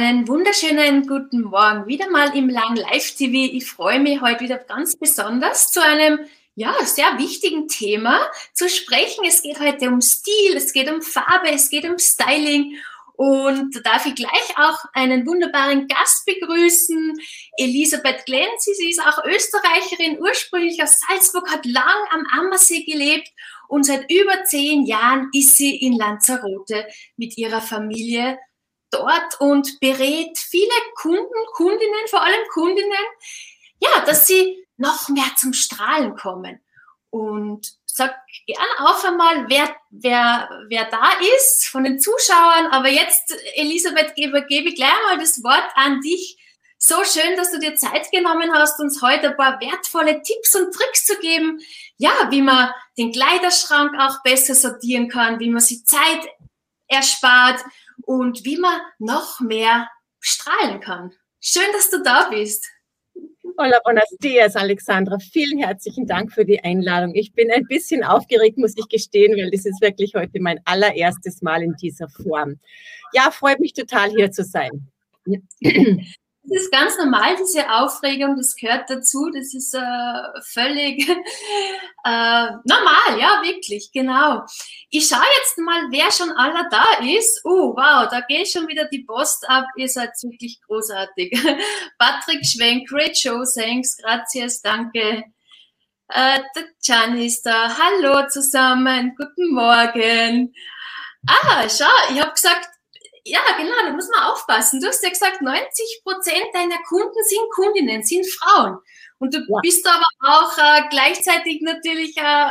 Einen wunderschönen guten Morgen. Wieder mal im Lang Live TV. Ich freue mich heute wieder ganz besonders zu einem ja, sehr wichtigen Thema zu sprechen. Es geht heute um Stil, es geht um Farbe, es geht um Styling. Und da darf ich gleich auch einen wunderbaren Gast begrüßen, Elisabeth Glenz. Sie ist auch Österreicherin, ursprünglich aus Salzburg, hat lang am Ammersee gelebt und seit über zehn Jahren ist sie in Lanzarote mit ihrer Familie dort und berät viele Kunden, Kundinnen, vor allem Kundinnen, ja, dass sie noch mehr zum Strahlen kommen. Und sag gern auch einmal, wer, wer, wer da ist von den Zuschauern. Aber jetzt, Elisabeth, gebe, gebe gleich mal das Wort an dich. So schön, dass du dir Zeit genommen hast, uns heute ein paar wertvolle Tipps und Tricks zu geben. Ja, wie man den Kleiderschrank auch besser sortieren kann, wie man sich Zeit erspart und wie man noch mehr strahlen kann. Schön, dass du da bist. Hola, buenos dias, Alexandra. Vielen herzlichen Dank für die Einladung. Ich bin ein bisschen aufgeregt, muss ich gestehen, weil das ist wirklich heute mein allererstes Mal in dieser Form. Ja, freut mich total, hier zu sein. Das ist ganz normal, diese Aufregung, das gehört dazu, das ist äh, völlig äh, normal, ja, wirklich, genau. Ich schaue jetzt mal, wer schon aller da ist. Oh, wow, da geht schon wieder die Post ab, ihr seid wirklich großartig. Patrick Schwenk, great show, thanks, gracias, danke. Äh, der Can ist da, hallo zusammen, guten Morgen. Ah, schau, ich habe gesagt, ja, genau, da muss man aufpassen. Du hast ja gesagt, 90 Prozent deiner Kunden sind Kundinnen, sind Frauen. Und du ja. bist aber auch äh, gleichzeitig natürlich äh,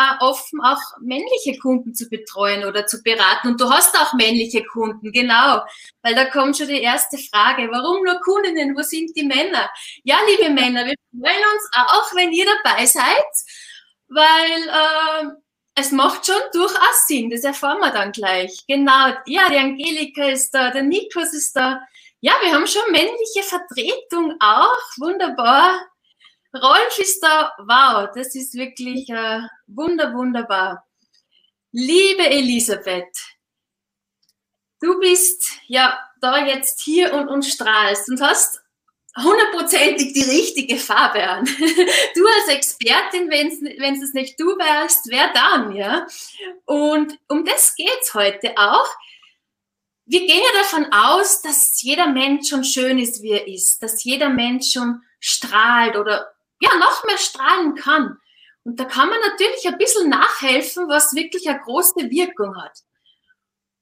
äh, offen, auch männliche Kunden zu betreuen oder zu beraten. Und du hast auch männliche Kunden, genau. Weil da kommt schon die erste Frage. Warum nur Kundinnen? Wo sind die Männer? Ja, liebe Männer, wir freuen uns auch, wenn ihr dabei seid, weil äh, es macht schon durchaus Sinn, das erfahren wir dann gleich. Genau, ja, die Angelika ist da, der Niklas ist da. Ja, wir haben schon männliche Vertretung auch, wunderbar. Rolf ist da, wow, das ist wirklich äh, wunder, wunderbar. Liebe Elisabeth, du bist ja da jetzt hier und, und strahlst und hast hundertprozentig die richtige Farbe an. Du als Expertin, wenn es nicht du wärst, wer dann, ja? Und um das geht's heute auch. Wir gehen ja davon aus, dass jeder Mensch schon schön ist, wie er ist, dass jeder Mensch schon strahlt oder ja, noch mehr strahlen kann. Und da kann man natürlich ein bisschen nachhelfen, was wirklich eine große Wirkung hat.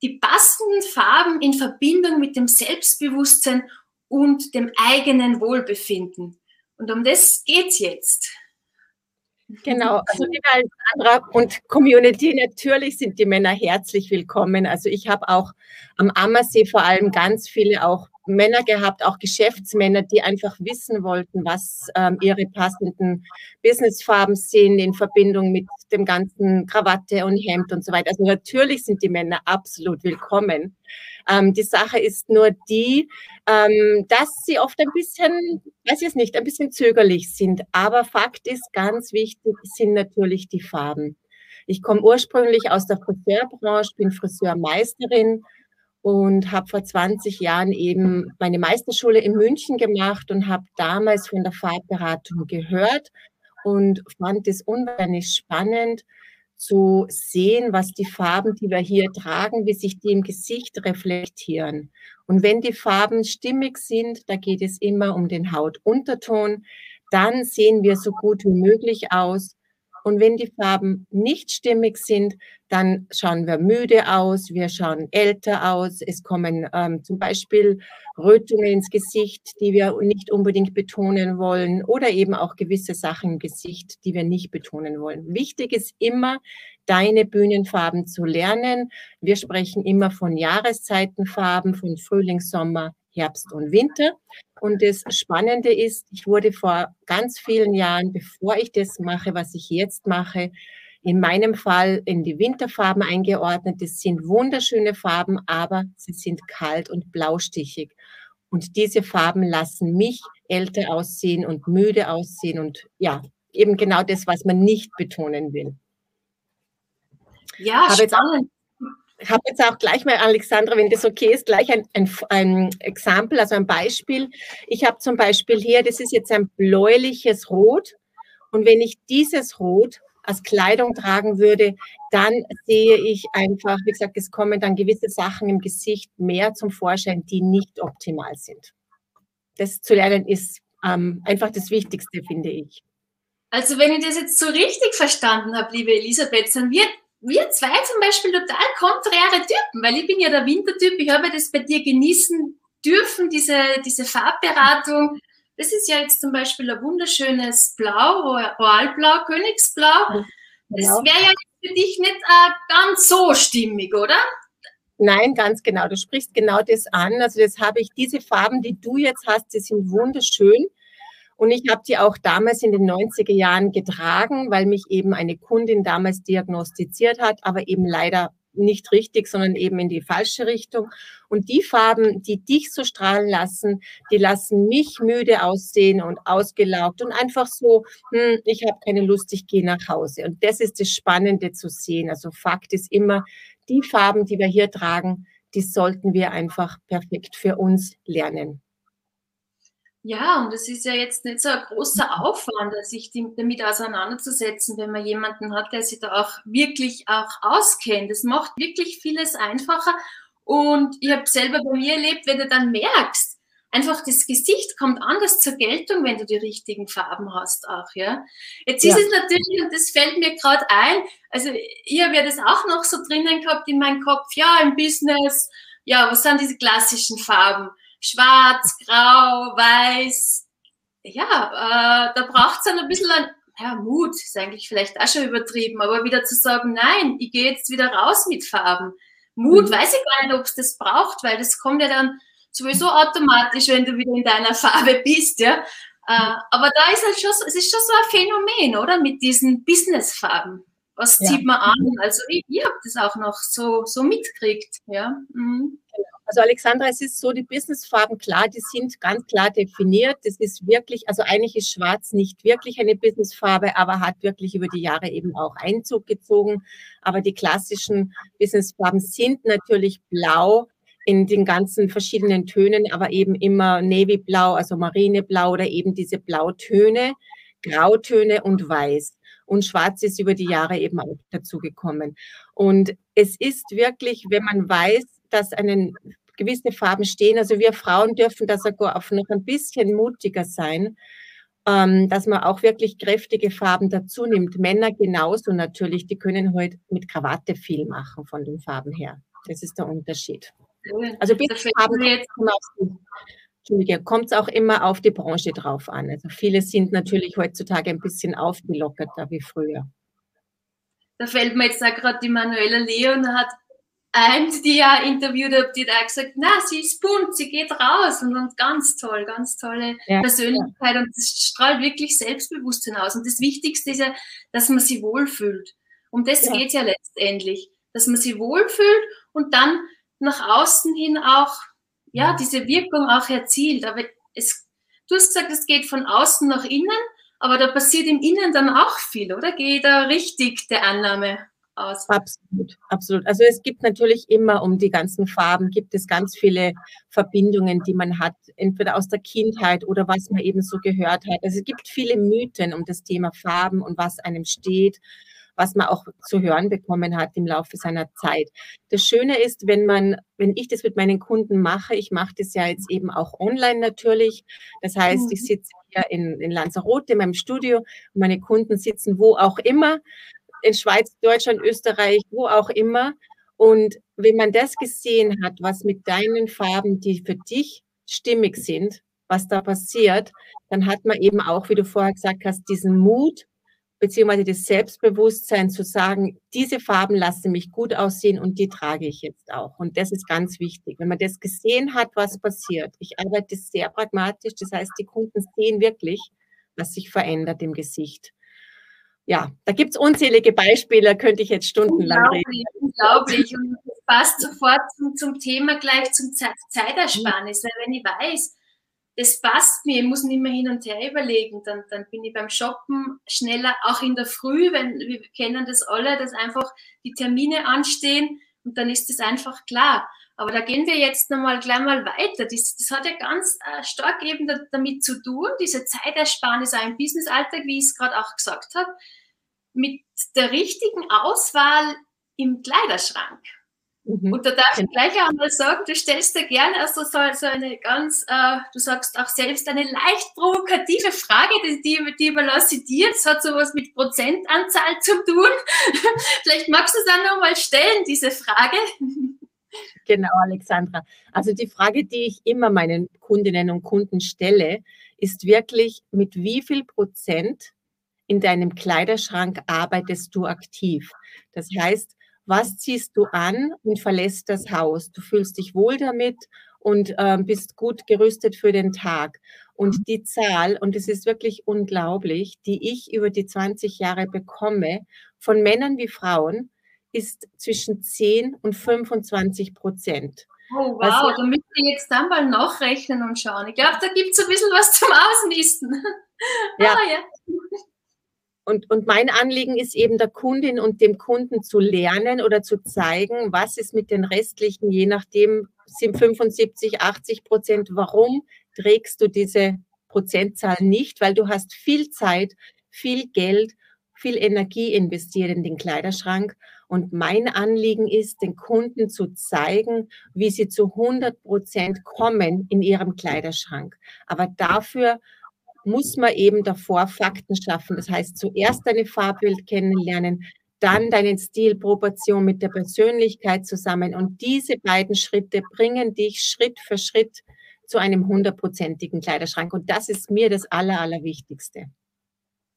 Die passenden Farben in Verbindung mit dem Selbstbewusstsein und dem eigenen Wohlbefinden. Und um das geht's jetzt. Genau, also liebe Sandra und Community, natürlich sind die Männer herzlich willkommen. Also ich habe auch am Ammersee vor allem ganz viele auch Männer gehabt, auch Geschäftsmänner, die einfach wissen wollten, was ähm, ihre passenden Businessfarben sind in Verbindung mit dem ganzen Krawatte und Hemd und so weiter. Also natürlich sind die Männer absolut willkommen. Ähm, die Sache ist nur die, ähm, dass sie oft ein bisschen, weiß ich es nicht, ein bisschen zögerlich sind. Aber Fakt ist, ganz wichtig sind natürlich die Farben. Ich komme ursprünglich aus der Friseurbranche, bin Friseurmeisterin und habe vor 20 Jahren eben meine Meisterschule in München gemacht und habe damals von der Farbberatung gehört und fand es unwahrscheinlich spannend zu sehen, was die Farben, die wir hier tragen, wie sich die im Gesicht reflektieren. Und wenn die Farben stimmig sind, da geht es immer um den Hautunterton, dann sehen wir so gut wie möglich aus. Und wenn die Farben nicht stimmig sind, dann schauen wir müde aus, wir schauen älter aus, es kommen ähm, zum Beispiel Rötungen ins Gesicht, die wir nicht unbedingt betonen wollen oder eben auch gewisse Sachen im Gesicht, die wir nicht betonen wollen. Wichtig ist immer, deine Bühnenfarben zu lernen. Wir sprechen immer von Jahreszeitenfarben, von Frühling, Sommer, Herbst und Winter. Und das Spannende ist, ich wurde vor ganz vielen Jahren, bevor ich das mache, was ich jetzt mache, in meinem Fall in die Winterfarben eingeordnet. Das sind wunderschöne Farben, aber sie sind kalt und blaustichig. Und diese Farben lassen mich älter aussehen und müde aussehen und ja, eben genau das, was man nicht betonen will. Ja, aber spannend. Habe jetzt auch gleich mal, Alexandra, wenn das okay ist, gleich ein, ein, ein Exempel, also ein Beispiel. Ich habe zum Beispiel hier, das ist jetzt ein bläuliches Rot. Und wenn ich dieses Rot als Kleidung tragen würde, dann sehe ich einfach, wie gesagt, es kommen dann gewisse Sachen im Gesicht mehr zum Vorschein, die nicht optimal sind. Das zu lernen ist ähm, einfach das Wichtigste, finde ich. Also wenn ich das jetzt so richtig verstanden habe, liebe Elisabeth, sind wir, wir zwei zum Beispiel total konträre Typen, weil ich bin ja der Wintertyp, ich habe das bei dir genießen dürfen, diese, diese Farbberatung. Das ist ja jetzt zum Beispiel ein wunderschönes Blau, Royalblau, Königsblau. Das wäre ja für dich nicht äh, ganz so stimmig, oder? Nein, ganz genau. Du sprichst genau das an. Also das habe ich, diese Farben, die du jetzt hast, die sind wunderschön. Und ich habe die auch damals in den 90er Jahren getragen, weil mich eben eine Kundin damals diagnostiziert hat, aber eben leider nicht richtig, sondern eben in die falsche Richtung. Und die Farben, die dich so strahlen lassen, die lassen mich müde aussehen und ausgelaugt und einfach so, hm, ich habe keine Lust, ich gehe nach Hause. Und das ist das Spannende zu sehen. Also Fakt ist immer, die Farben, die wir hier tragen, die sollten wir einfach perfekt für uns lernen. Ja, und es ist ja jetzt nicht so ein großer Aufwand, sich damit auseinanderzusetzen, wenn man jemanden hat, der sich da auch wirklich auch auskennt. Das macht wirklich vieles einfacher. Und ich habe selber bei mir erlebt, wenn du dann merkst, einfach das Gesicht kommt anders zur Geltung, wenn du die richtigen Farben hast auch, ja. Jetzt ja. ist es natürlich, und das fällt mir gerade ein, also ich habe ja das auch noch so drinnen gehabt in meinem Kopf, ja, im Business, ja, was sind diese klassischen Farben? Schwarz, grau, weiß. Ja, äh, da braucht es dann ein bisschen an, ja, Mut, ist eigentlich vielleicht auch schon übertrieben, aber wieder zu sagen, nein, ich gehe jetzt wieder raus mit Farben. Mut, mhm. weiß ich gar nicht, ob es das braucht, weil das kommt ja dann sowieso automatisch, wenn du wieder in deiner Farbe bist, ja. Äh, aber da ist halt schon es ist schon so ein Phänomen, oder? Mit diesen Businessfarben. Was ja. zieht man an? Also ich, ich habe das auch noch so, so mitgekriegt, ja. Mhm. Genau. Also Alexandra, es ist so, die Businessfarben, klar, die sind ganz klar definiert. Das ist wirklich, also eigentlich ist Schwarz nicht wirklich eine Businessfarbe, aber hat wirklich über die Jahre eben auch Einzug gezogen. Aber die klassischen Businessfarben sind natürlich blau in den ganzen verschiedenen Tönen, aber eben immer Navyblau, also Marineblau oder eben diese Blautöne, Grautöne und Weiß. Und Schwarz ist über die Jahre eben auch dazugekommen. Und es ist wirklich, wenn man weiß, dass einen gewisse Farben stehen. Also wir Frauen dürfen da sogar auch noch ein bisschen mutiger sein, ähm, dass man auch wirklich kräftige Farben dazu nimmt. Männer genauso natürlich, die können heute halt mit Krawatte viel machen von den Farben her. Das ist der Unterschied. Also Farben kommt es auch immer auf die Branche drauf an. Also viele sind natürlich heutzutage ein bisschen aufgelockerter wie früher. Da fällt mir jetzt da gerade die Manuela Leon hat eins, die ja interviewt habe, die da gesagt, na, sie ist bunt, sie geht raus und, und ganz toll, ganz tolle ja, Persönlichkeit ja. und das strahlt wirklich Selbstbewusstsein aus. Und das Wichtigste ist ja, dass man sie wohlfühlt. Um das ja. geht ja letztendlich, dass man sie wohlfühlt und dann nach außen hin auch, ja, diese Wirkung auch erzielt. Aber es, du hast gesagt, es geht von außen nach innen, aber da passiert im Innen dann auch viel, oder? Geht da richtig der Annahme? Aus. Absolut, absolut. Also es gibt natürlich immer um die ganzen Farben, gibt es ganz viele Verbindungen, die man hat, entweder aus der Kindheit oder was man eben so gehört hat. Also es gibt viele Mythen um das Thema Farben und was einem steht was man auch zu hören bekommen hat im Laufe seiner Zeit. Das Schöne ist, wenn man, wenn ich das mit meinen Kunden mache, ich mache das ja jetzt eben auch online natürlich. Das heißt, mhm. ich sitze hier in, in Lanzarote in meinem Studio und meine Kunden sitzen wo auch immer in Schweiz, Deutschland, Österreich, wo auch immer. Und wenn man das gesehen hat, was mit deinen Farben, die für dich stimmig sind, was da passiert, dann hat man eben auch, wie du vorher gesagt hast, diesen Mut beziehungsweise das Selbstbewusstsein zu sagen, diese Farben lassen mich gut aussehen und die trage ich jetzt auch. Und das ist ganz wichtig. Wenn man das gesehen hat, was passiert. Ich arbeite sehr pragmatisch, das heißt, die Kunden sehen wirklich, was sich verändert im Gesicht ja, da gibt es unzählige Beispiele, könnte ich jetzt stundenlang unglaublich, reden. Unglaublich. Und das passt sofort zum, zum Thema gleich zum Ze Zeitersparnis. Weil wenn ich weiß, das passt mir, ich muss nicht mehr hin und her überlegen, dann, dann bin ich beim Shoppen schneller, auch in der Früh, wenn wir kennen das alle, dass einfach die Termine anstehen, und dann ist es einfach klar. Aber da gehen wir jetzt nochmal gleich mal weiter. Das, das hat ja ganz äh, stark eben damit zu tun, diese Zeitersparnis auch im Businessalltag, wie ich es gerade auch gesagt habe, mit der richtigen Auswahl im Kleiderschrank. Mhm. Und da darf ich gleich einmal sagen, du stellst dir gerne also so, so eine ganz, äh, du sagst auch selbst eine leicht provokative Frage, die, die, die überlasse ich dir. Das hat sowas mit Prozentanzahl zu tun. Vielleicht magst du es dann nochmal stellen, diese Frage. Genau, Alexandra. Also die Frage, die ich immer meinen Kundinnen und Kunden stelle, ist wirklich, mit wie viel Prozent in deinem Kleiderschrank arbeitest du aktiv? Das heißt, was ziehst du an und verlässt das Haus? Du fühlst dich wohl damit und äh, bist gut gerüstet für den Tag. Und die Zahl, und es ist wirklich unglaublich, die ich über die 20 Jahre bekomme, von Männern wie Frauen, ist zwischen 10 und 25 Prozent. Oh, wow, also, da müsst ihr jetzt dann mal nachrechnen und schauen. Ich glaube, da gibt es ein bisschen was zum Ausmisten. Ja. ah, ja. Und, und mein Anliegen ist eben der Kundin und dem Kunden zu lernen oder zu zeigen, was ist mit den restlichen, je nachdem sind 75, 80 Prozent, warum trägst du diese Prozentzahl nicht, weil du hast viel Zeit, viel Geld, viel Energie investiert in den Kleiderschrank. Und mein Anliegen ist, den Kunden zu zeigen, wie sie zu 100 Prozent kommen in ihrem Kleiderschrank. Aber dafür muss man eben davor Fakten schaffen. Das heißt, zuerst deine Farbwelt kennenlernen, dann deinen Stilproportion mit der Persönlichkeit zusammen. Und diese beiden Schritte bringen dich Schritt für Schritt zu einem hundertprozentigen Kleiderschrank. Und das ist mir das Aller, Allerwichtigste.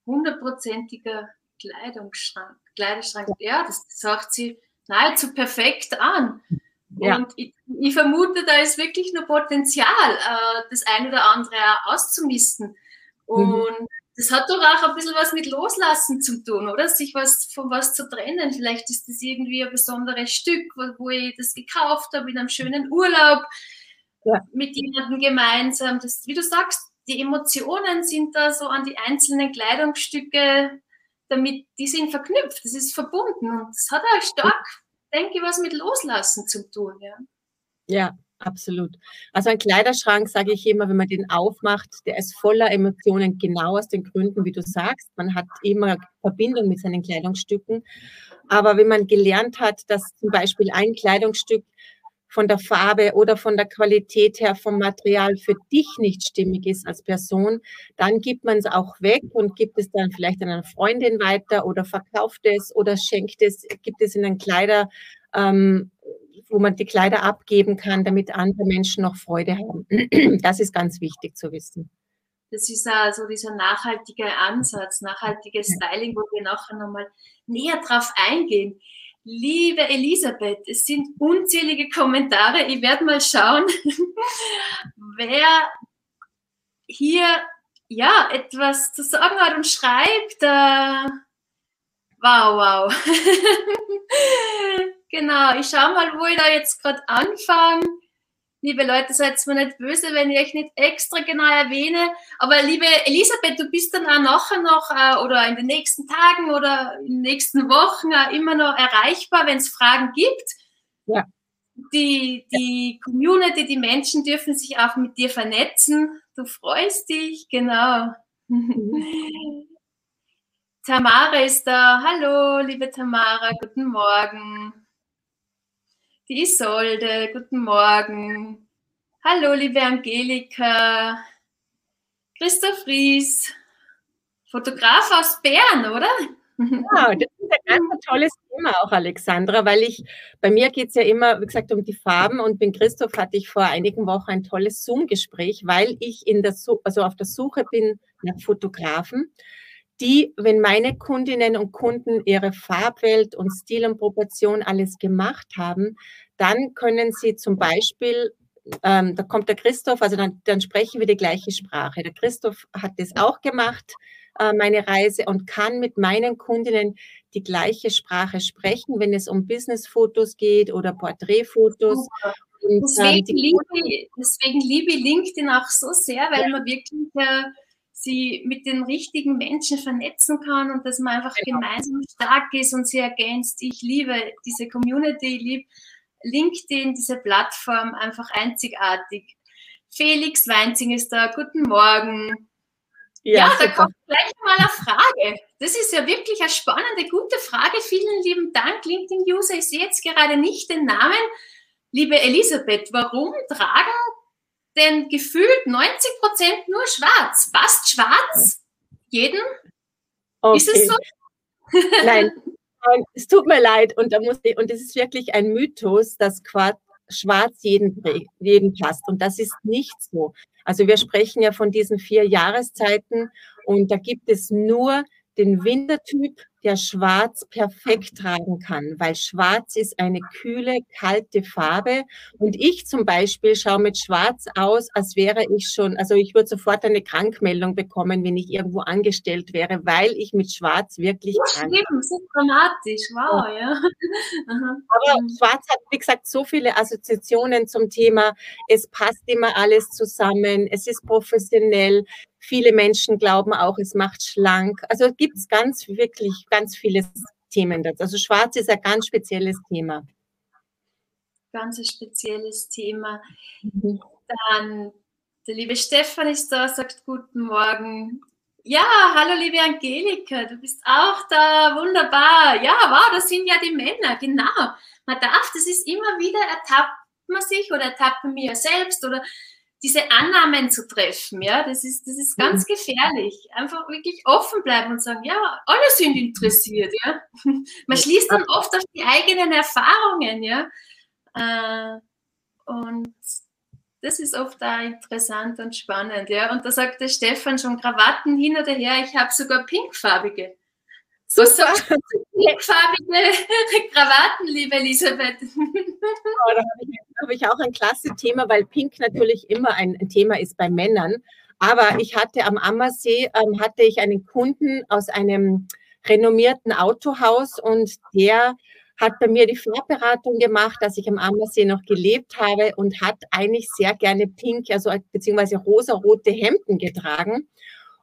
Hundertprozentiger Kleidungsschrank, Kleiderschrank, ja, das sagt sie nahezu perfekt an. Ja. Und ich, ich, vermute, da ist wirklich nur Potenzial, äh, das eine oder andere auszumisten. Mhm. Und mhm. das hat doch auch ein bisschen was mit Loslassen zu tun, oder? Sich was von was zu trennen. Vielleicht ist das irgendwie ein besonderes Stück, wo, wo ich das gekauft habe in einem schönen Urlaub ja. mit jemandem gemeinsam. Das, wie du sagst, die Emotionen sind da so an die einzelnen Kleidungsstücke, damit die sind verknüpft, das ist verbunden und das hat auch stark, denke ich, was mit Loslassen zu tun. Ja. Ja, Absolut. Also ein Kleiderschrank, sage ich immer, wenn man den aufmacht, der ist voller Emotionen, genau aus den Gründen, wie du sagst. Man hat immer Verbindung mit seinen Kleidungsstücken. Aber wenn man gelernt hat, dass zum Beispiel ein Kleidungsstück von der Farbe oder von der Qualität her vom Material für dich nicht stimmig ist als Person, dann gibt man es auch weg und gibt es dann vielleicht an eine Freundin weiter oder verkauft es oder schenkt es, gibt es in einen Kleider, ähm, wo man die Kleider abgeben kann, damit andere Menschen noch Freude haben. Das ist ganz wichtig zu wissen. Das ist also dieser nachhaltige Ansatz, nachhaltiges Styling, wo wir nachher nochmal näher drauf eingehen. Liebe Elisabeth, es sind unzählige Kommentare. Ich werde mal schauen, wer hier ja etwas zu sagen hat und schreibt. Äh, wow, wow. Genau, ich schaue mal, wo ich da jetzt gerade anfange. Liebe Leute, seid mir nicht böse, wenn ich euch nicht extra genau erwähne. Aber liebe Elisabeth, du bist dann auch nachher noch äh, oder in den nächsten Tagen oder in den nächsten Wochen äh, immer noch erreichbar, wenn es Fragen gibt. Ja. Die, die Community, die Menschen dürfen sich auch mit dir vernetzen. Du freust dich, genau. Mhm. Tamara ist da. Hallo, liebe Tamara, guten Morgen die Isolde, guten Morgen. Hallo, liebe Angelika. Christoph Ries, Fotograf aus Bern, oder? Ja, das ist ein ganz tolles Thema auch, Alexandra, weil ich, bei mir geht es ja immer, wie gesagt, um die Farben und mit Christoph hatte ich vor einigen Wochen ein tolles Zoom-Gespräch, weil ich in der, also auf der Suche bin nach Fotografen, die, wenn meine Kundinnen und Kunden ihre Farbwelt und Stil und Proportion alles gemacht haben, dann können sie zum Beispiel, ähm, da kommt der Christoph, also dann, dann sprechen wir die gleiche Sprache. Der Christoph hat das auch gemacht, äh, meine Reise, und kann mit meinen Kundinnen die gleiche Sprache sprechen, wenn es um Businessfotos geht oder Porträtfotos. Und, deswegen, ähm, liebe, deswegen liebe ich LinkedIn auch so sehr, weil ja. man wirklich äh, sie mit den richtigen Menschen vernetzen kann und dass man einfach genau. gemeinsam stark ist und sie ergänzt. Ich liebe diese Community, ich liebe LinkedIn, diese Plattform, einfach einzigartig. Felix Weinzing ist da. Guten Morgen. Ja, ja da kommt gleich mal eine Frage. Das ist ja wirklich eine spannende, gute Frage. Vielen lieben Dank, LinkedIn-User. Ich sehe jetzt gerade nicht den Namen. Liebe Elisabeth, warum tragen denn gefühlt 90 Prozent nur schwarz? Passt schwarz jedem? Okay. Ist es so? Nein, es tut mir leid. Und da muss ich, und es ist wirklich ein Mythos, dass schwarz jeden, jeden passt. Und das ist nicht so. Also wir sprechen ja von diesen vier Jahreszeiten und da gibt es nur den Wintertyp, der Schwarz perfekt tragen kann, weil Schwarz ist eine kühle, kalte Farbe. Und ich zum Beispiel schaue mit Schwarz aus, als wäre ich schon, also ich würde sofort eine Krankmeldung bekommen, wenn ich irgendwo angestellt wäre, weil ich mit Schwarz wirklich. Ja, stimmt, so dramatisch, wow, ja. ja. Aber Schwarz hat, wie gesagt, so viele Assoziationen zum Thema, es passt immer alles zusammen, es ist professionell, Viele Menschen glauben auch, es macht schlank. Also gibt es ganz, wirklich ganz viele Themen dazu. Also Schwarz ist ein ganz spezielles Thema. Ganz ein spezielles Thema. Mhm. Dann der liebe Stefan ist da, sagt guten Morgen. Ja, hallo liebe Angelika, du bist auch da, wunderbar. Ja, wow, das sind ja die Männer, genau. Man darf, das ist immer wieder, ertappt man sich oder ertappt man mir selbst oder diese Annahmen zu treffen, ja, das ist, das ist ganz mhm. gefährlich. Einfach wirklich offen bleiben und sagen, ja, alle sind interessiert, ja. Man schließt dann oft auf die eigenen Erfahrungen, ja. Äh, und das ist oft auch interessant und spannend, ja. Und da sagt der Stefan schon Krawatten hin oder her, ich habe sogar pinkfarbige. So, so pinkfarbige Krawatten, liebe Elisabeth. Oh, da habe ich habe ich auch ein klasse Thema, weil Pink natürlich immer ein, Thema ist bei Männern. Aber ich hatte am Ammersee, ähm, hatte ich einen Kunden aus einem renommierten Autohaus und der hat bei mir die Farbberatung gemacht, als ich am Ammersee noch gelebt habe und hat eigentlich sehr gerne pink, also beziehungsweise rosa-rote Hemden getragen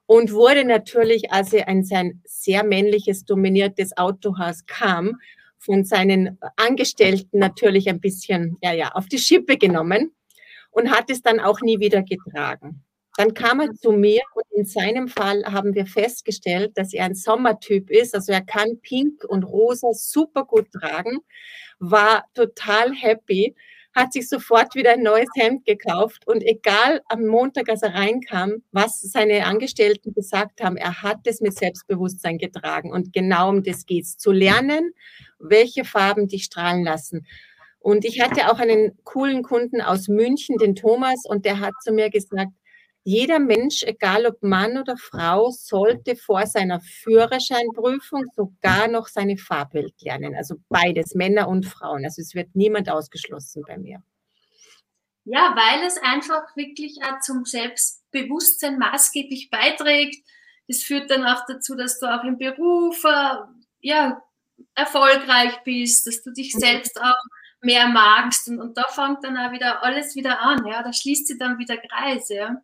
und wurde natürlich, als er in sein sehr männliches dominiertes Autohaus kam, von seinen Angestellten natürlich ein bisschen ja, ja, auf die Schippe genommen und hat es dann auch nie wieder getragen. Dann kam er zu mir und in seinem Fall haben wir festgestellt, dass er ein Sommertyp ist. Also er kann Pink und Rosa super gut tragen, war total happy, hat sich sofort wieder ein neues Hemd gekauft und egal am Montag, als er reinkam, was seine Angestellten gesagt haben, er hat es mit Selbstbewusstsein getragen und genau um das geht es, zu lernen, welche Farben dich strahlen lassen. Und ich hatte auch einen coolen Kunden aus München, den Thomas, und der hat zu mir gesagt, jeder Mensch, egal ob Mann oder Frau, sollte vor seiner Führerscheinprüfung sogar noch seine Farbwelt lernen. Also beides, Männer und Frauen. Also es wird niemand ausgeschlossen bei mir. Ja, weil es einfach wirklich auch zum Selbstbewusstsein maßgeblich beiträgt. Das führt dann auch dazu, dass du auch im Beruf äh, ja, erfolgreich bist, dass du dich selbst auch mehr magst. Und, und da fängt dann auch wieder alles wieder an. Ja, da schließt sich dann wieder Kreise. Ja.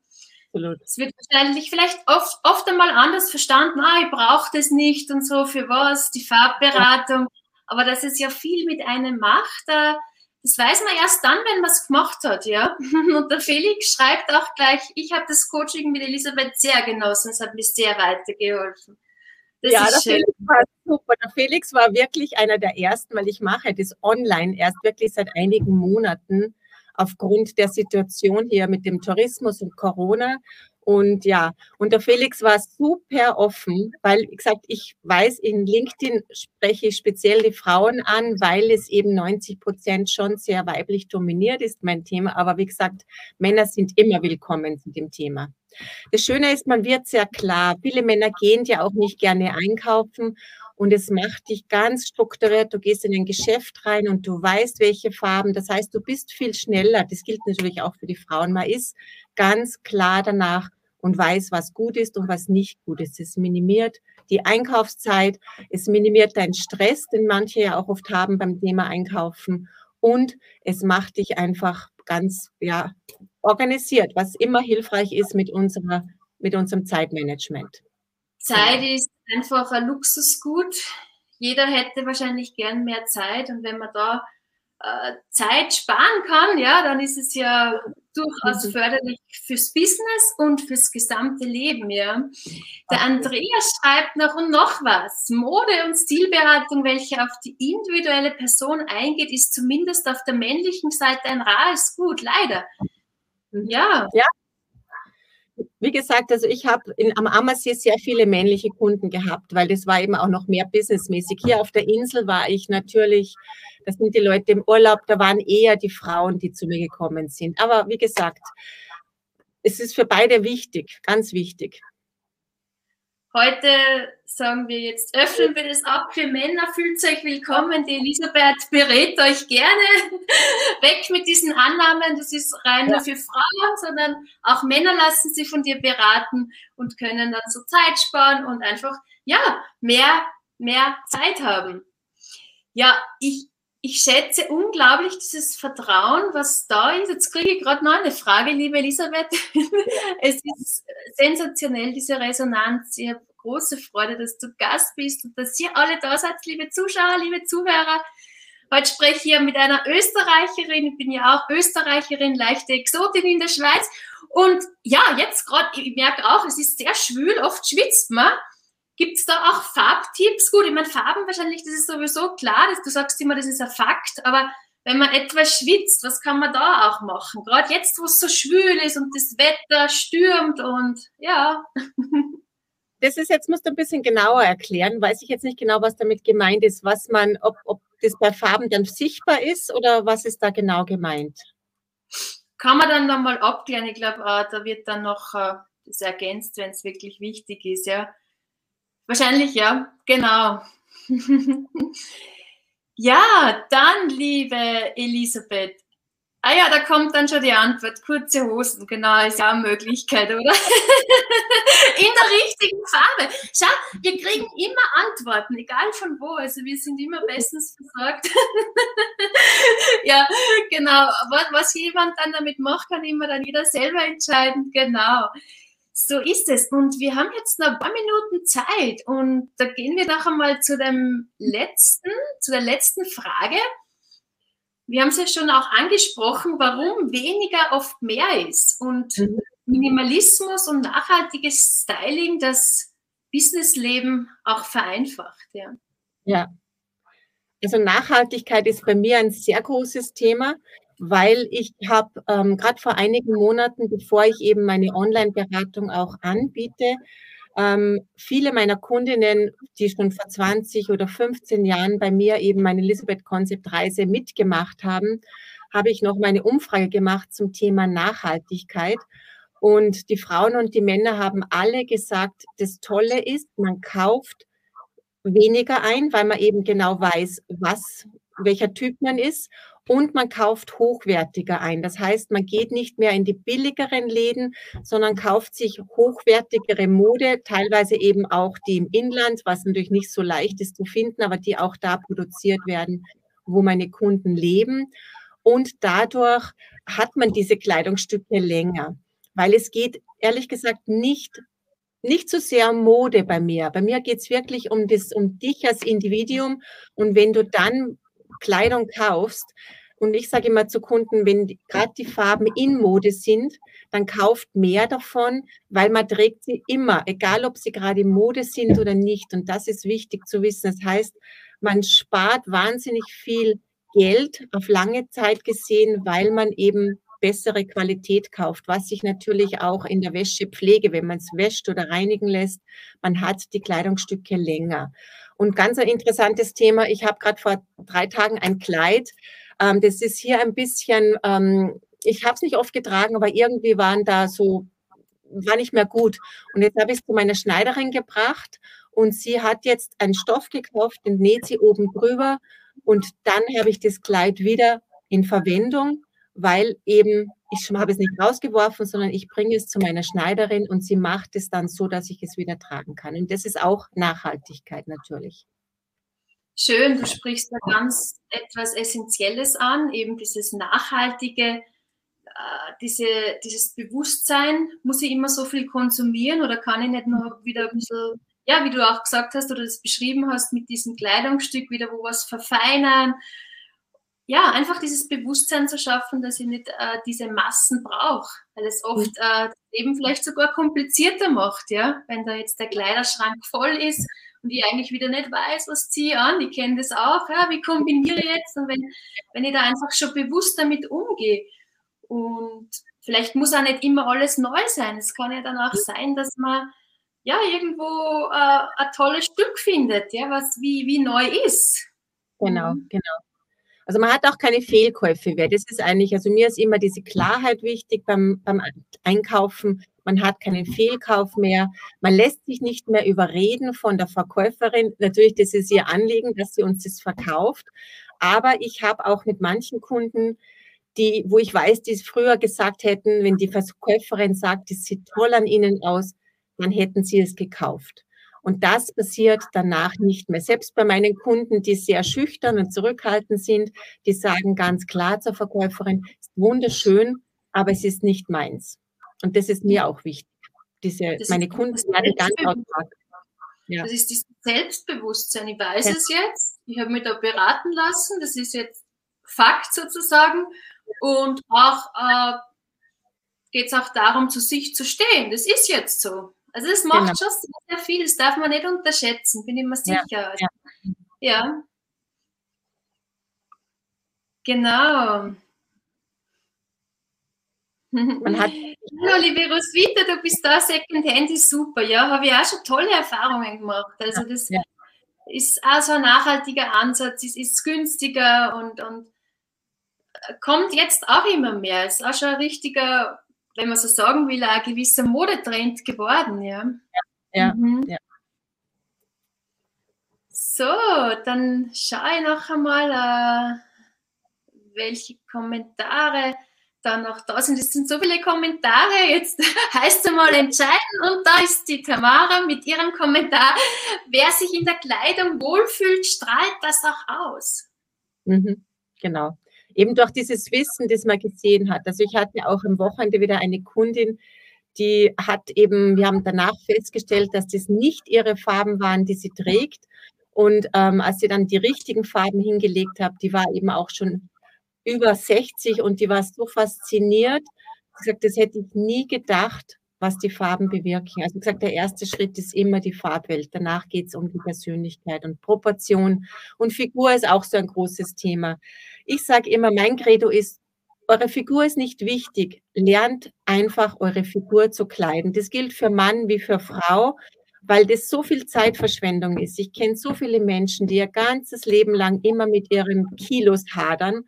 Absolut. Es wird wahrscheinlich vielleicht oft, oft einmal anders verstanden, ah, ich brauche das nicht und so, für was, die Farbberatung. Aber dass es ja viel mit einem macht, das weiß man erst dann, wenn man es gemacht hat, ja. Und der Felix schreibt auch gleich, ich habe das Coaching mit Elisabeth sehr genossen, es hat mir sehr weitergeholfen. Das ja, der schön. Felix war super. Der Felix war wirklich einer der ersten, weil ich mache das online erst wirklich seit einigen Monaten aufgrund der Situation hier mit dem Tourismus und Corona. Und ja, und der Felix war super offen, weil, wie gesagt, ich weiß, in LinkedIn spreche ich speziell die Frauen an, weil es eben 90 Prozent schon sehr weiblich dominiert ist, mein Thema. Aber wie gesagt, Männer sind immer willkommen zu dem Thema. Das Schöne ist, man wird sehr klar. Viele Männer gehen ja auch nicht gerne einkaufen und es macht dich ganz strukturiert. Du gehst in ein Geschäft rein und du weißt, welche Farben. Das heißt, du bist viel schneller. Das gilt natürlich auch für die Frauen. Man ist ganz klar danach und weiß, was gut ist und was nicht gut ist. Es minimiert die Einkaufszeit, es minimiert deinen Stress, den manche ja auch oft haben beim Thema Einkaufen und es macht dich einfach ganz ja organisiert, was immer hilfreich ist mit unserer mit unserem Zeitmanagement. Zeit ist einfach ein Luxusgut. Jeder hätte wahrscheinlich gern mehr Zeit und wenn man da äh, Zeit sparen kann, ja, dann ist es ja durchaus mhm. förderlich fürs Business und fürs gesamte Leben, ja. Der Andreas schreibt noch und noch was. Mode- und Stilberatung, welche auf die individuelle Person eingeht, ist zumindest auf der männlichen Seite ein rares Gut, leider. Mhm. Ja. Ja, wie gesagt, also ich habe am Ammersee sehr viele männliche Kunden gehabt, weil das war eben auch noch mehr businessmäßig. Hier auf der Insel war ich natürlich, da sind die Leute im Urlaub, da waren eher die Frauen, die zu mir gekommen sind. Aber wie gesagt, es ist für beide wichtig, ganz wichtig. Heute sagen wir jetzt, öffnen wir das ab für Männer, fühlt euch willkommen. Die Elisabeth berät euch gerne. Weg mit diesen Annahmen, das ist rein nur für Frauen, sondern auch Männer lassen sich von dir beraten und können dann so Zeit sparen und einfach, ja, mehr, mehr Zeit haben. Ja, ich, ich schätze unglaublich dieses Vertrauen, was da ist. Jetzt kriege ich gerade noch eine Frage, liebe Elisabeth. es ist sensationell, diese Resonanz. Ich habe große Freude, dass du Gast bist und dass ihr alle da seid, liebe Zuschauer, liebe Zuhörer. Heute spreche ich hier mit einer Österreicherin. Ich bin ja auch Österreicherin, leichte Exotin in der Schweiz. Und ja, jetzt gerade, ich merke auch, es ist sehr schwül, oft schwitzt man. Gibt es da auch Farbtipps? Gut, ich meine, Farben wahrscheinlich, das ist sowieso klar, dass du sagst immer, das ist ein Fakt, aber wenn man etwas schwitzt, was kann man da auch machen? Gerade jetzt, wo es so schwül ist und das Wetter stürmt und ja. Das ist jetzt, musst du ein bisschen genauer erklären. Weiß ich jetzt nicht genau, was damit gemeint ist, was man, ob, ob das bei Farben dann sichtbar ist oder was ist da genau gemeint? Kann man dann nochmal abklären. Ich glaube, äh, da wird dann noch äh, das ergänzt, wenn es wirklich wichtig ist, ja. Wahrscheinlich ja, genau. ja, dann, liebe Elisabeth. Ah ja, da kommt dann schon die Antwort. Kurze Hosen, genau, ist ja eine Möglichkeit, oder? In der richtigen Farbe. Schau, wir kriegen immer Antworten, egal von wo. Also wir sind immer bestens versorgt. ja, genau. Was, was jemand dann damit macht, kann immer dann jeder selber entscheiden. Genau. So ist es. Und wir haben jetzt noch ein paar Minuten Zeit. Und da gehen wir doch einmal zu dem letzten, zu der letzten Frage. Wir haben es ja schon auch angesprochen, warum weniger oft mehr ist. Und mhm. Minimalismus und nachhaltiges Styling das Businessleben auch vereinfacht. Ja. ja. Also Nachhaltigkeit ist bei mir ein sehr großes Thema weil ich habe ähm, gerade vor einigen Monaten, bevor ich eben meine Online-Beratung auch anbiete, ähm, viele meiner Kundinnen, die schon vor 20 oder 15 Jahren bei mir eben meine Elisabeth Concept Reise mitgemacht haben, habe ich noch meine Umfrage gemacht zum Thema Nachhaltigkeit. Und die Frauen und die Männer haben alle gesagt, das Tolle ist, man kauft weniger ein, weil man eben genau weiß, was, welcher Typ man ist und man kauft hochwertiger ein. Das heißt, man geht nicht mehr in die billigeren Läden, sondern kauft sich hochwertigere Mode, teilweise eben auch die im Inland, was natürlich nicht so leicht ist zu finden, aber die auch da produziert werden, wo meine Kunden leben. Und dadurch hat man diese Kleidungsstücke länger, weil es geht ehrlich gesagt nicht nicht so sehr um Mode bei mir. Bei mir geht es wirklich um, das, um dich als Individuum. Und wenn du dann Kleidung kaufst, und ich sage immer zu Kunden, wenn gerade die Farben in Mode sind, dann kauft mehr davon, weil man trägt sie immer, egal ob sie gerade in Mode sind oder nicht. Und das ist wichtig zu wissen. Das heißt, man spart wahnsinnig viel Geld auf lange Zeit gesehen, weil man eben bessere Qualität kauft, was sich natürlich auch in der Wäschepflege, wenn man es wäscht oder reinigen lässt, man hat die Kleidungsstücke länger. Und ganz ein interessantes Thema, ich habe gerade vor drei Tagen ein Kleid, ähm, das ist hier ein bisschen, ähm, ich habe es nicht oft getragen, aber irgendwie waren da so, war nicht mehr gut. Und jetzt habe ich es zu meiner Schneiderin gebracht und sie hat jetzt einen Stoff gekauft, den näht sie oben drüber und dann habe ich das Kleid wieder in Verwendung, weil eben ich habe es nicht rausgeworfen, sondern ich bringe es zu meiner Schneiderin und sie macht es dann so, dass ich es wieder tragen kann. Und das ist auch Nachhaltigkeit natürlich. Schön, du sprichst da ganz etwas Essentielles an, eben dieses nachhaltige diese, dieses Bewusstsein, muss ich immer so viel konsumieren oder kann ich nicht nur wieder ein bisschen, ja, wie du auch gesagt hast oder das beschrieben hast, mit diesem Kleidungsstück wieder wo was verfeinern. Ja, einfach dieses Bewusstsein zu schaffen, dass ich nicht äh, diese Massen brauche, weil es oft mhm. äh, eben vielleicht sogar komplizierter macht, ja, wenn da jetzt der Kleiderschrank voll ist und ich eigentlich wieder nicht weiß, was ziehe ich an. Ich kenne das auch, ja, wie kombiniere ich jetzt? Und wenn, wenn ich da einfach schon bewusst damit umgehe und vielleicht muss auch nicht immer alles neu sein. Es kann ja dann auch sein, dass man ja irgendwo äh, ein tolles Stück findet, ja, was wie, wie neu ist. Genau, mhm. genau. Also man hat auch keine Fehlkäufe mehr. Das ist eigentlich, also mir ist immer diese Klarheit wichtig beim, beim Einkaufen. Man hat keinen Fehlkauf mehr. Man lässt sich nicht mehr überreden von der Verkäuferin. Natürlich, das ist ihr Anliegen, dass sie uns das verkauft. Aber ich habe auch mit manchen Kunden, die, wo ich weiß, die es früher gesagt hätten, wenn die Verkäuferin sagt, das sieht toll an ihnen aus, dann hätten sie es gekauft. Und das passiert danach nicht mehr. Selbst bei meinen Kunden, die sehr schüchtern und zurückhaltend sind, die sagen ganz klar zur Verkäuferin, ist wunderschön, aber es ist nicht meins. Und das ist mir auch wichtig. Diese, das meine Kunden werden ganz autark. Ja. Das ist dieses Selbstbewusstsein. Ich weiß ja. es jetzt. Ich habe mich da beraten lassen. Das ist jetzt Fakt sozusagen. Und auch äh, geht es auch darum, zu sich zu stehen. Das ist jetzt so. Also es macht genau. schon sehr viel, das darf man nicht unterschätzen, bin ich mir sicher. Ja. Also, ja. Genau. Man hat Hallo, liebe Roswitha, du bist da, Secondhand ist super. Ja, habe ich auch schon tolle Erfahrungen gemacht. Also das ja. ist auch so ein nachhaltiger Ansatz, es ist günstiger und, und kommt jetzt auch immer mehr. Ist auch schon ein richtiger wenn man so sagen will, ein gewisser Modetrend geworden, ja. Ja, ja, mhm. ja. So, dann schaue ich noch einmal, äh, welche Kommentare da noch da sind. Es sind so viele Kommentare. Jetzt heißt es mal entscheiden und da ist die Tamara mit ihrem Kommentar. Wer sich in der Kleidung wohlfühlt, strahlt das auch aus. Mhm, genau eben durch dieses Wissen, das man gesehen hat. Also ich hatte auch am Wochenende wieder eine Kundin, die hat eben, wir haben danach festgestellt, dass das nicht ihre Farben waren, die sie trägt. Und ähm, als sie dann die richtigen Farben hingelegt hat, die war eben auch schon über 60 und die war so fasziniert. Sie sagt, das hätte ich nie gedacht, was die Farben bewirken. Also wie gesagt, der erste Schritt ist immer die Farbwelt. Danach geht es um die Persönlichkeit und Proportion. Und Figur ist auch so ein großes Thema. Ich sage immer, mein Credo ist, eure Figur ist nicht wichtig. Lernt einfach eure Figur zu kleiden. Das gilt für Mann wie für Frau, weil das so viel Zeitverschwendung ist. Ich kenne so viele Menschen, die ihr ganzes Leben lang immer mit ihren Kilos hadern.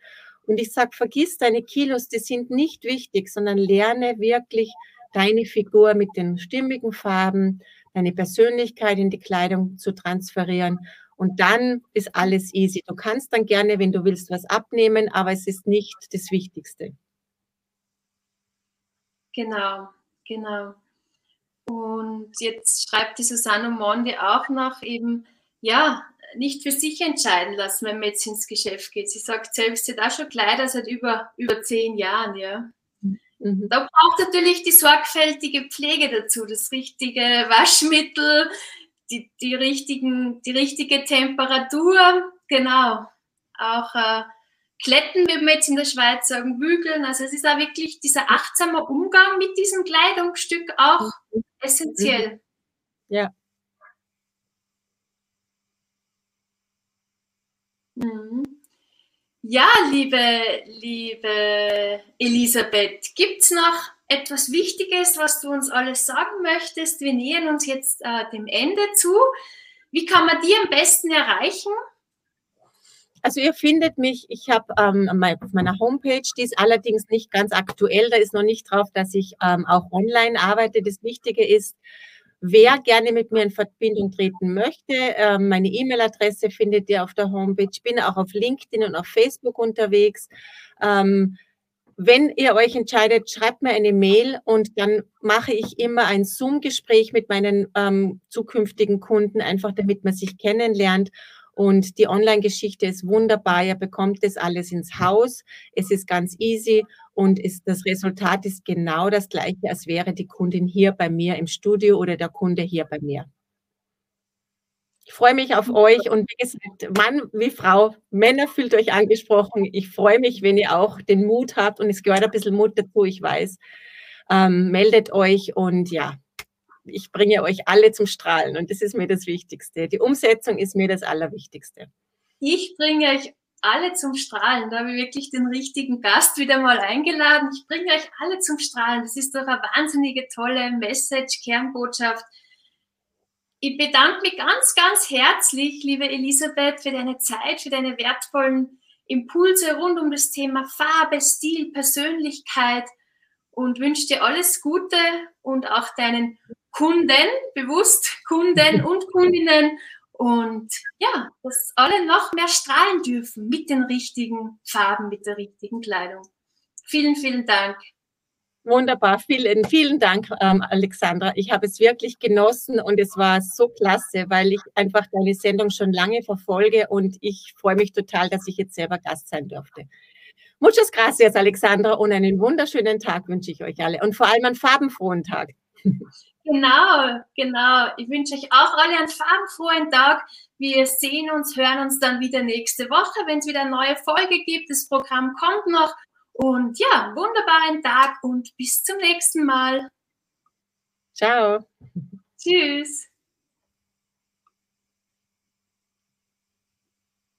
Und ich sage, vergiss deine Kilos, die sind nicht wichtig, sondern lerne wirklich deine Figur mit den stimmigen Farben, deine Persönlichkeit in die Kleidung zu transferieren. Und dann ist alles easy. Du kannst dann gerne, wenn du willst, was abnehmen, aber es ist nicht das Wichtigste. Genau, genau. Und jetzt schreibt die Susanne Monde auch noch eben, ja, nicht für sich entscheiden lassen, wenn man jetzt ins Geschäft geht. Sie sagt selbst, sie hat auch schon Kleider seit über, über zehn Jahren, ja. Mhm. Da braucht natürlich die sorgfältige Pflege dazu, das richtige Waschmittel, die, die, richtigen, die richtige Temperatur, genau. Auch äh, Kletten, wie wir jetzt in der Schweiz sagen, bügeln. Also es ist auch wirklich dieser achtsame Umgang mit diesem Kleidungsstück auch mhm. essentiell. Ja. Mhm. Ja, liebe, liebe Elisabeth, gibt es noch etwas Wichtiges, was du uns alles sagen möchtest? Wir nähern uns jetzt äh, dem Ende zu. Wie kann man die am besten erreichen? Also ihr findet mich, ich habe ähm, auf meiner Homepage, die ist allerdings nicht ganz aktuell, da ist noch nicht drauf, dass ich ähm, auch online arbeite. Das Wichtige ist, Wer gerne mit mir in Verbindung treten möchte, ähm, meine E-Mail-Adresse findet ihr auf der Homepage. Ich bin auch auf LinkedIn und auf Facebook unterwegs. Wenn ihr euch entscheidet, schreibt mir eine Mail und dann mache ich immer ein Zoom-Gespräch mit meinen ähm, zukünftigen Kunden, einfach damit man sich kennenlernt. Und die Online-Geschichte ist wunderbar. Ihr bekommt das alles ins Haus. Es ist ganz easy und ist, das Resultat ist genau das gleiche, als wäre die Kundin hier bei mir im Studio oder der Kunde hier bei mir. Ich freue mich auf euch und wie gesagt, Mann wie Frau, Männer fühlt euch angesprochen. Ich freue mich, wenn ihr auch den Mut habt und es gehört ein bisschen Mut dazu, ich weiß. Ähm, meldet euch und ja, ich bringe euch alle zum Strahlen und das ist mir das Wichtigste. Die Umsetzung ist mir das Allerwichtigste. Ich bringe euch alle zum Strahlen. Da habe ich wirklich den richtigen Gast wieder mal eingeladen. Ich bringe euch alle zum Strahlen. Das ist doch eine wahnsinnige tolle Message, Kernbotschaft ich bedanke mich ganz, ganz herzlich, liebe Elisabeth, für deine Zeit, für deine wertvollen Impulse rund um das Thema Farbe, Stil, Persönlichkeit und wünsche dir alles Gute und auch deinen Kunden, bewusst Kunden und Kundinnen und ja, dass alle noch mehr strahlen dürfen mit den richtigen Farben, mit der richtigen Kleidung. Vielen, vielen Dank. Wunderbar, vielen, vielen Dank, ähm, Alexandra. Ich habe es wirklich genossen und es war so klasse, weil ich einfach deine Sendung schon lange verfolge und ich freue mich total, dass ich jetzt selber Gast sein durfte. Muchas gracias, Alexandra, und einen wunderschönen Tag wünsche ich euch alle und vor allem einen farbenfrohen Tag. Genau, genau. Ich wünsche euch auch alle einen farbenfrohen Tag. Wir sehen uns, hören uns dann wieder nächste Woche, wenn es wieder eine neue Folge gibt. Das Programm kommt noch und ja, wunderbaren Tag und bis zum nächsten Mal. Ciao. Tschüss.